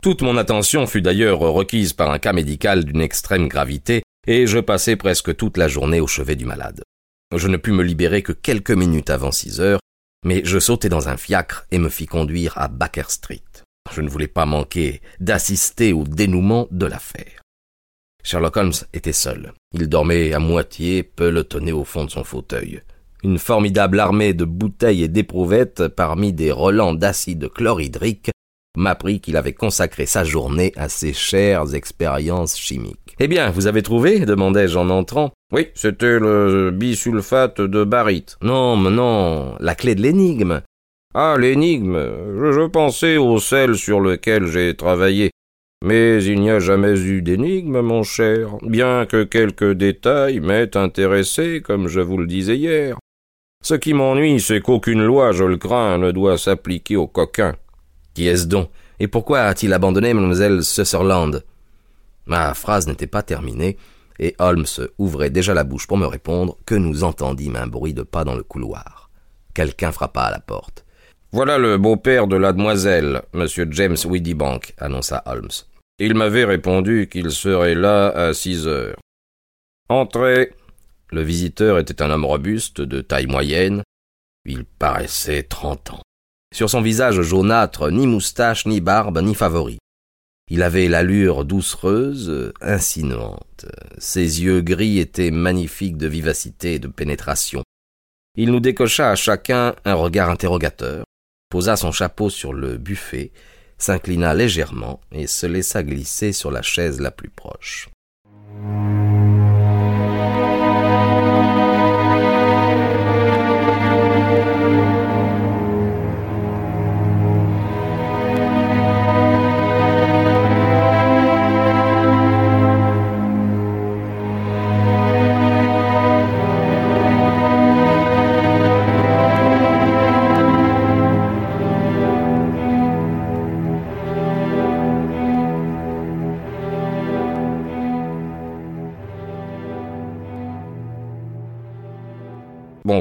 Toute mon attention fut d'ailleurs requise par un cas médical d'une extrême gravité, et je passai presque toute la journée au chevet du malade. Je ne pus me libérer que quelques minutes avant six heures, mais je sautai dans un fiacre et me fis conduire à Baker Street. Je ne voulais pas manquer d'assister au dénouement de l'affaire. Sherlock Holmes était seul. Il dormait à moitié, pelotonné au fond de son fauteuil. Une formidable armée de bouteilles et d'éprouvettes parmi des relents d'acide chlorhydrique m'apprit qu'il avait consacré sa journée à ses chères expériences chimiques. Eh bien, vous avez trouvé demandai-je en entrant. Oui, c'était le bisulfate de baryte. Non, mais non, la clé de l'énigme. Ah, l'énigme. Je, pensais au sel sur lequel j'ai travaillé. Mais il n'y a jamais eu d'énigme, mon cher, bien que quelques détails m'aient intéressé, comme je vous le disais hier. Ce qui m'ennuie, c'est qu'aucune loi, je le crains, ne doit s'appliquer aux coquins. Qui est-ce donc? Et pourquoi a-t-il abandonné mademoiselle Sutherland? Ma phrase n'était pas terminée, et Holmes ouvrait déjà la bouche pour me répondre que nous entendîmes un bruit de pas dans le couloir. Quelqu'un frappa à la porte. Voilà le beau-père de la demoiselle, monsieur James Widdybank, annonça Holmes. Il m'avait répondu qu'il serait là à six heures. Entrez. Le visiteur était un homme robuste, de taille moyenne. Il paraissait trente ans. Sur son visage jaunâtre, ni moustache, ni barbe, ni favori. Il avait l'allure doucereuse, insinuante. Ses yeux gris étaient magnifiques de vivacité et de pénétration. Il nous décocha à chacun un regard interrogateur, posa son chapeau sur le buffet, s'inclina légèrement et se laissa glisser sur la chaise la plus proche.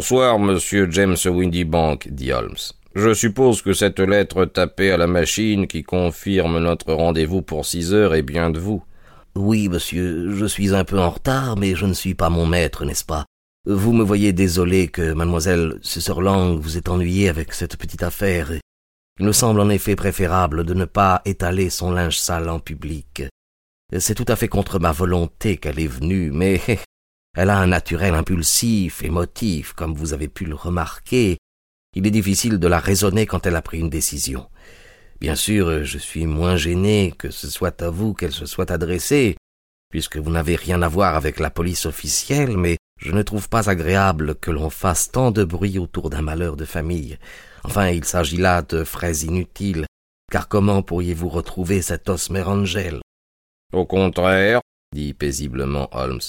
Bonsoir, monsieur James Windybank, dit Holmes. Je suppose que cette lettre tapée à la machine qui confirme notre rendez-vous pour six heures est bien de vous. Oui, monsieur, je suis un peu en retard, mais je ne suis pas mon maître, n'est-ce pas? Vous me voyez désolé que mademoiselle Sutherland vous ait ennuyé avec cette petite affaire. Il me semble en effet préférable de ne pas étaler son linge sale en public. C'est tout à fait contre ma volonté qu'elle est venue, mais Elle a un naturel impulsif, émotif, comme vous avez pu le remarquer. Il est difficile de la raisonner quand elle a pris une décision. Bien sûr, je suis moins gêné que ce soit à vous qu'elle se soit adressée, puisque vous n'avez rien à voir avec la police officielle, mais je ne trouve pas agréable que l'on fasse tant de bruit autour d'un malheur de famille. Enfin, il s'agit là de frais inutiles, car comment pourriez-vous retrouver cet Osmer Angel Au contraire, dit paisiblement Holmes,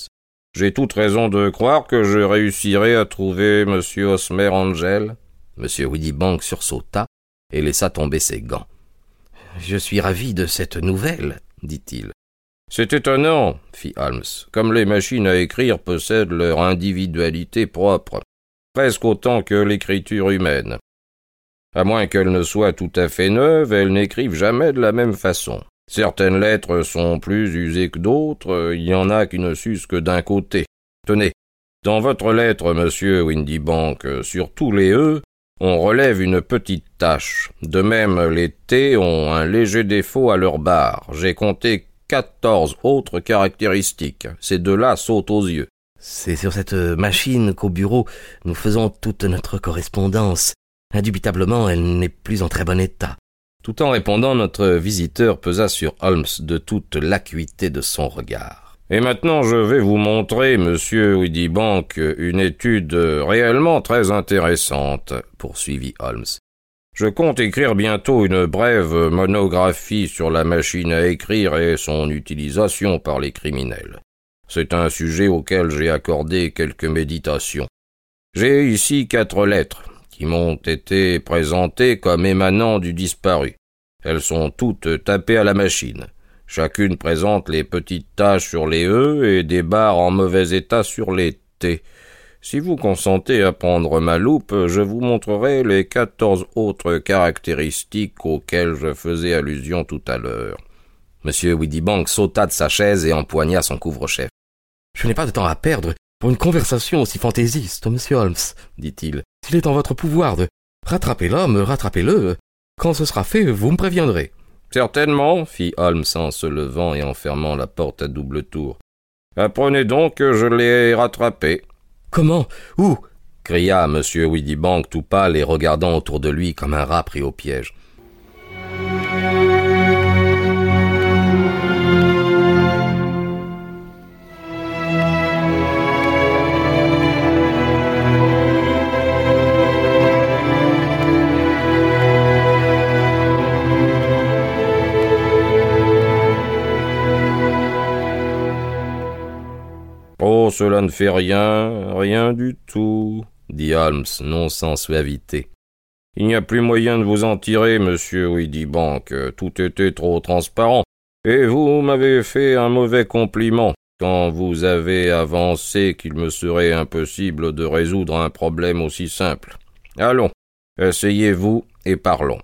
j'ai toute raison de croire que je réussirai à trouver M. Osmer Angel. M. Widdybank sursauta et laissa tomber ses gants. Je suis ravi de cette nouvelle, dit-il. C'est étonnant, fit Holmes, comme les machines à écrire possèdent leur individualité propre, presque autant que l'écriture humaine. À moins qu'elle ne soit tout à fait neuve, elles n'écrivent jamais de la même façon. Certaines lettres sont plus usées que d'autres, il y en a qui ne s'usent que d'un côté. Tenez, dans votre lettre, monsieur Windybank, sur tous les E, on relève une petite tache. De même, les T ont un léger défaut à leur barre. J'ai compté quatorze autres caractéristiques. Ces deux-là sautent aux yeux. C'est sur cette machine qu'au bureau nous faisons toute notre correspondance. Indubitablement, elle n'est plus en très bon état. Tout en répondant, notre visiteur pesa sur Holmes de toute l'acuité de son regard. Et maintenant, je vais vous montrer, monsieur Widdybank, une étude réellement très intéressante, poursuivit Holmes. Je compte écrire bientôt une brève monographie sur la machine à écrire et son utilisation par les criminels. C'est un sujet auquel j'ai accordé quelques méditations. J'ai ici quatre lettres qui m'ont été présentées comme émanant du disparu. Elles sont toutes tapées à la machine. Chacune présente les petites taches sur les E et des barres en mauvais état sur les T. Si vous consentez à prendre ma loupe, je vous montrerai les quatorze autres caractéristiques auxquelles je faisais allusion tout à l'heure. Monsieur Widdybank sauta de sa chaise et empoigna son couvre-chef. Je n'ai pas de temps à perdre pour une conversation aussi fantaisiste, monsieur Holmes, dit-il. S'il est en votre pouvoir de rattraper l'homme, rattrapez-le. Quand ce sera fait, vous me préviendrez. Certainement, fit Holmes en se levant et en fermant la porte à double tour. Apprenez donc que je l'ai rattrapé. Comment? Où? cria M. Widdybank tout pâle et regardant autour de lui comme un rat pris au piège. Cela ne fait rien, rien du tout, dit Holmes, non sans suavité. Il n'y a plus moyen de vous en tirer, monsieur Bank. Tout était trop transparent. Et vous m'avez fait un mauvais compliment quand vous avez avancé qu'il me serait impossible de résoudre un problème aussi simple. Allons, asseyez-vous et parlons.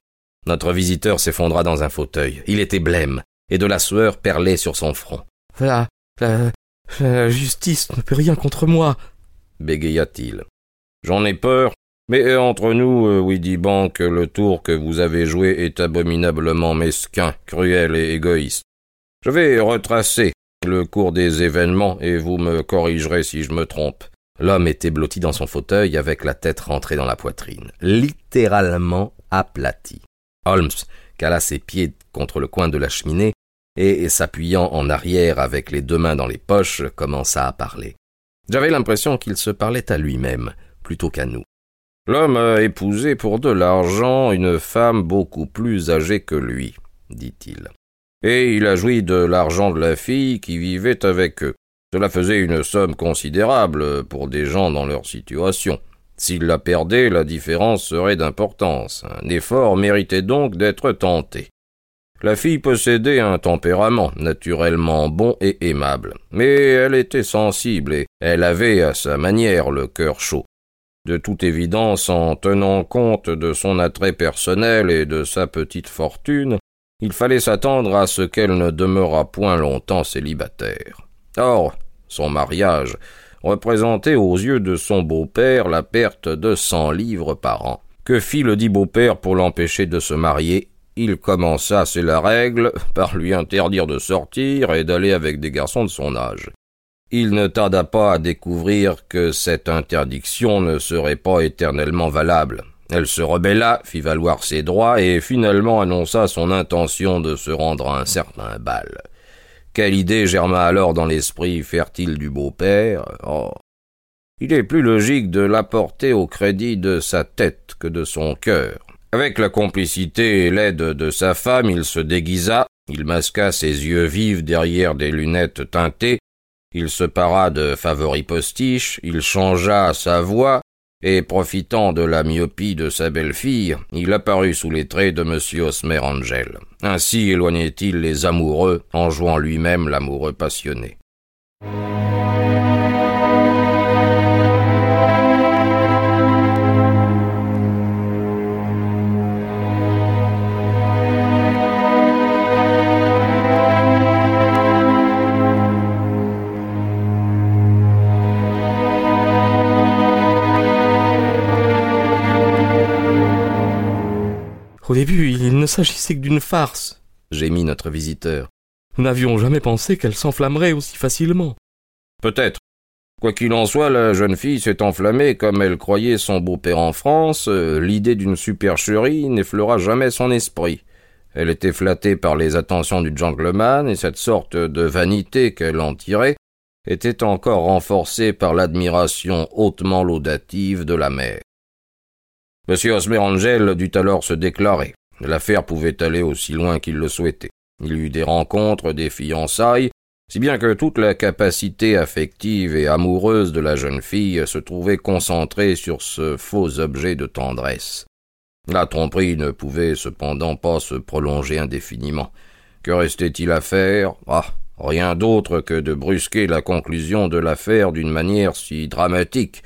Notre visiteur s'effondra dans un fauteuil. Il était blême, et de la sueur perlait sur son front. Voilà, la justice ne peut rien contre moi, bégaya-t-il. J'en ai peur, mais entre nous, euh, Bank, le tour que vous avez joué est abominablement mesquin, cruel et égoïste. Je vais retracer le cours des événements et vous me corrigerez si je me trompe. L'homme était blotti dans son fauteuil avec la tête rentrée dans la poitrine, littéralement aplati. Holmes cala ses pieds contre le coin de la cheminée et, s'appuyant en arrière avec les deux mains dans les poches, commença à parler. J'avais l'impression qu'il se parlait à lui-même, plutôt qu'à nous. L'homme a épousé pour de l'argent une femme beaucoup plus âgée que lui, dit-il. Et il a joui de l'argent de la fille qui vivait avec eux. Cela faisait une somme considérable pour des gens dans leur situation. S'il la perdait, la différence serait d'importance. Un effort méritait donc d'être tenté. La fille possédait un tempérament naturellement bon et aimable, mais elle était sensible et elle avait à sa manière le cœur chaud. De toute évidence, en tenant compte de son attrait personnel et de sa petite fortune, il fallait s'attendre à ce qu'elle ne demeurât point longtemps célibataire. Or, son mariage représentait aux yeux de son beau-père la perte de cent livres par an. Que fit le dit beau-père pour l'empêcher de se marier il commença, c'est la règle, par lui interdire de sortir et d'aller avec des garçons de son âge. Il ne tarda pas à découvrir que cette interdiction ne serait pas éternellement valable. Elle se rebella, fit valoir ses droits et finalement annonça son intention de se rendre à un certain bal. Quelle idée germa alors dans l'esprit fertile du beau-père Oh. Il est plus logique de l'apporter au crédit de sa tête que de son cœur. Avec la complicité et l'aide de sa femme, il se déguisa, il masqua ses yeux vifs derrière des lunettes teintées, il se para de favoris postiches, il changea sa voix, et profitant de la myopie de sa belle-fille, il apparut sous les traits de M. Osmer Angel. Ainsi éloignait-il les amoureux en jouant lui-même l'amoureux passionné. Au début, il ne s'agissait que d'une farce, gémit notre visiteur. Nous n'avions jamais pensé qu'elle s'enflammerait aussi facilement. Peut-être. Quoi qu'il en soit, la jeune fille s'est enflammée comme elle croyait son beau-père en France. L'idée d'une supercherie n'effleura jamais son esprit. Elle était flattée par les attentions du gentleman, et cette sorte de vanité qu'elle en tirait était encore renforcée par l'admiration hautement laudative de la mère. M. Osmerangel dut alors se déclarer. L'affaire pouvait aller aussi loin qu'il le souhaitait. Il eut des rencontres, des fiançailles, si bien que toute la capacité affective et amoureuse de la jeune fille se trouvait concentrée sur ce faux objet de tendresse. La tromperie ne pouvait cependant pas se prolonger indéfiniment. Que restait-il à faire? Ah, rien d'autre que de brusquer la conclusion de l'affaire d'une manière si dramatique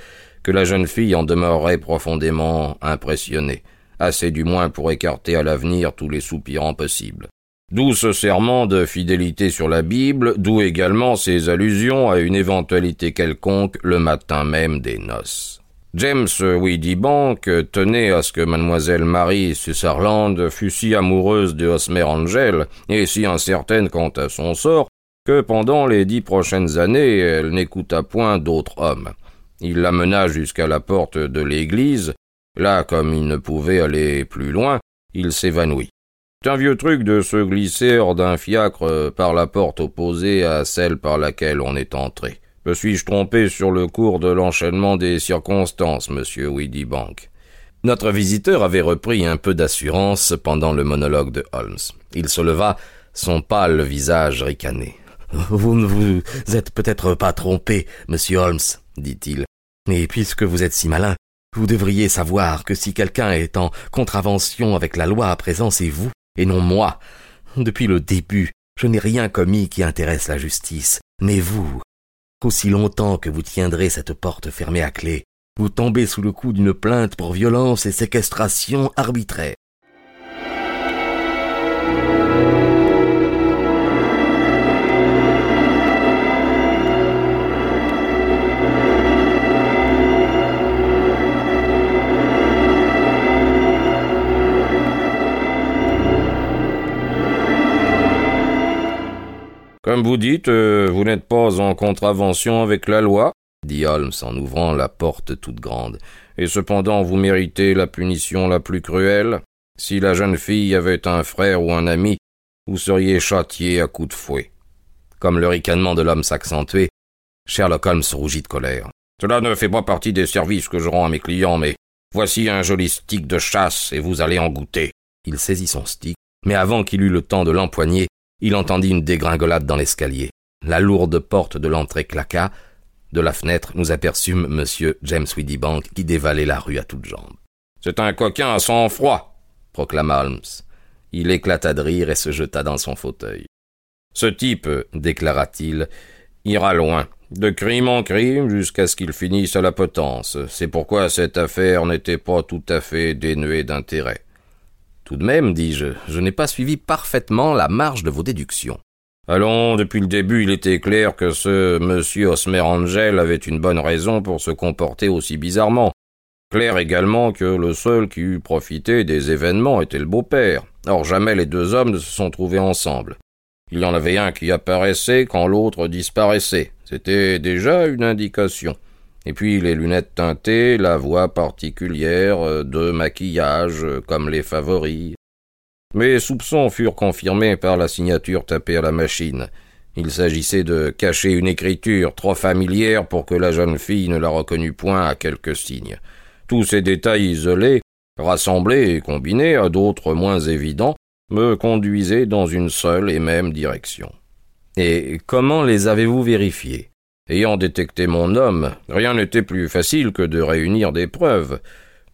que la jeune fille en demeurerait profondément impressionnée, assez du moins pour écarter à l'avenir tous les soupirants possibles. D'où ce serment de fidélité sur la Bible, d'où également ces allusions à une éventualité quelconque le matin même des noces. James Bank tenait à ce que mademoiselle Marie Sutherland fût si amoureuse de Osmer Angel et si incertaine quant à son sort que pendant les dix prochaines années elle n'écouta point d'autre homme. Il l'amena jusqu'à la porte de l'église. Là, comme il ne pouvait aller plus loin, il s'évanouit. C'est un vieux truc de se glisser hors d'un fiacre par la porte opposée à celle par laquelle on est entré. Me suis-je trompé sur le cours de l'enchaînement des circonstances, monsieur Bank Notre visiteur avait repris un peu d'assurance pendant le monologue de Holmes. Il se leva, son pâle visage ricané. Vous ne vous êtes peut-être pas trompé, monsieur Holmes, dit-il. Mais puisque vous êtes si malin, vous devriez savoir que si quelqu'un est en contravention avec la loi à présent, c'est vous, et non moi. Depuis le début, je n'ai rien commis qui intéresse la justice. Mais vous, aussi longtemps que vous tiendrez cette porte fermée à clé, vous tombez sous le coup d'une plainte pour violence et séquestration arbitraire. Comme vous dites, euh, vous n'êtes pas en contravention avec la loi, dit Holmes en ouvrant la porte toute grande, et cependant vous méritez la punition la plus cruelle. Si la jeune fille avait un frère ou un ami, vous seriez châtié à coups de fouet. Comme le ricanement de l'homme s'accentuait, Sherlock Holmes rougit de colère. Cela ne fait pas partie des services que je rends à mes clients, mais voici un joli stick de chasse et vous allez en goûter. Il saisit son stick, mais avant qu'il eût le temps de l'empoigner, il entendit une dégringolade dans l'escalier. La lourde porte de l'entrée claqua. De la fenêtre, nous aperçûmes M. James Bank qui dévalait la rue à toutes jambes. C'est un coquin à sang-froid, proclama Holmes. Il éclata de rire et se jeta dans son fauteuil. Ce type, déclara-t-il, ira loin, de crime en crime jusqu'à ce qu'il finisse à la potence. C'est pourquoi cette affaire n'était pas tout à fait dénuée d'intérêt. Tout de même, dis-je, je, n'ai pas suivi parfaitement la marge de vos déductions. Allons, depuis le début, il était clair que ce monsieur Osmer Angel avait une bonne raison pour se comporter aussi bizarrement. Clair également que le seul qui eût profité des événements était le beau-père. Or jamais les deux hommes ne se sont trouvés ensemble. Il y en avait un qui apparaissait quand l'autre disparaissait. C'était déjà une indication. Et puis les lunettes teintées, la voix particulière, euh, de maquillage, euh, comme les favoris. Mes soupçons furent confirmés par la signature tapée à la machine. Il s'agissait de cacher une écriture trop familière pour que la jeune fille ne la reconnût point à quelques signes. Tous ces détails isolés, rassemblés et combinés à d'autres moins évidents, me conduisaient dans une seule et même direction. Et comment les avez-vous vérifiés? Ayant détecté mon homme, rien n'était plus facile que de réunir des preuves.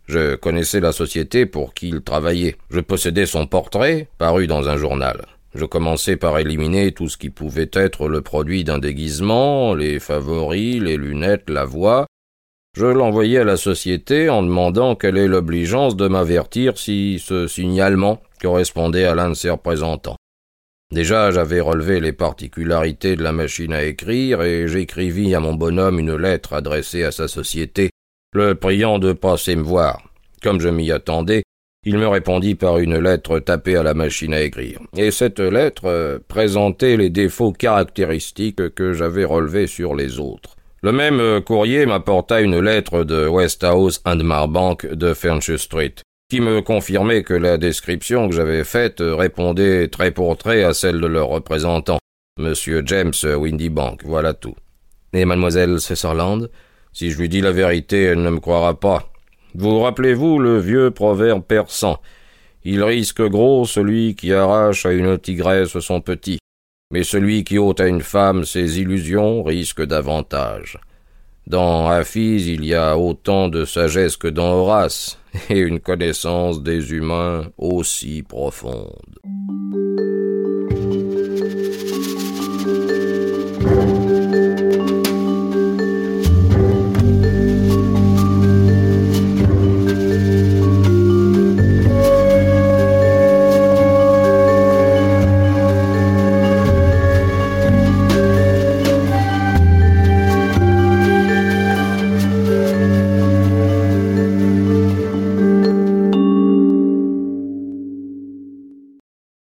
Je connaissais la société pour qui il travaillait. Je possédais son portrait, paru dans un journal. Je commençai par éliminer tout ce qui pouvait être le produit d'un déguisement, les favoris, les lunettes, la voix. Je l'envoyai à la société en demandant quelle est l'obligeance de m'avertir si ce signalement correspondait à l'un de ses représentants. Déjà j'avais relevé les particularités de la machine à écrire, et j'écrivis à mon bonhomme une lettre adressée à sa société, le priant de passer me voir. Comme je m'y attendais, il me répondit par une lettre tapée à la machine à écrire. Et cette lettre euh, présentait les défauts caractéristiques que j'avais relevés sur les autres. Le même euh, courrier m'apporta une lettre de Westhouse and Marbank de Fernche Street, qui me confirmait que la description que j'avais faite répondait très pour trait à celle de leur représentant, Monsieur James Windybank, voilà tout. Et mademoiselle Sutherland Si je lui dis la vérité, elle ne me croira pas. Vous rappelez-vous le vieux proverbe persan? Il risque gros celui qui arrache à une tigresse son petit, mais celui qui ôte à une femme ses illusions risque davantage. Dans Hafiz, il y a autant de sagesse que dans Horace, et une connaissance des humains aussi profonde.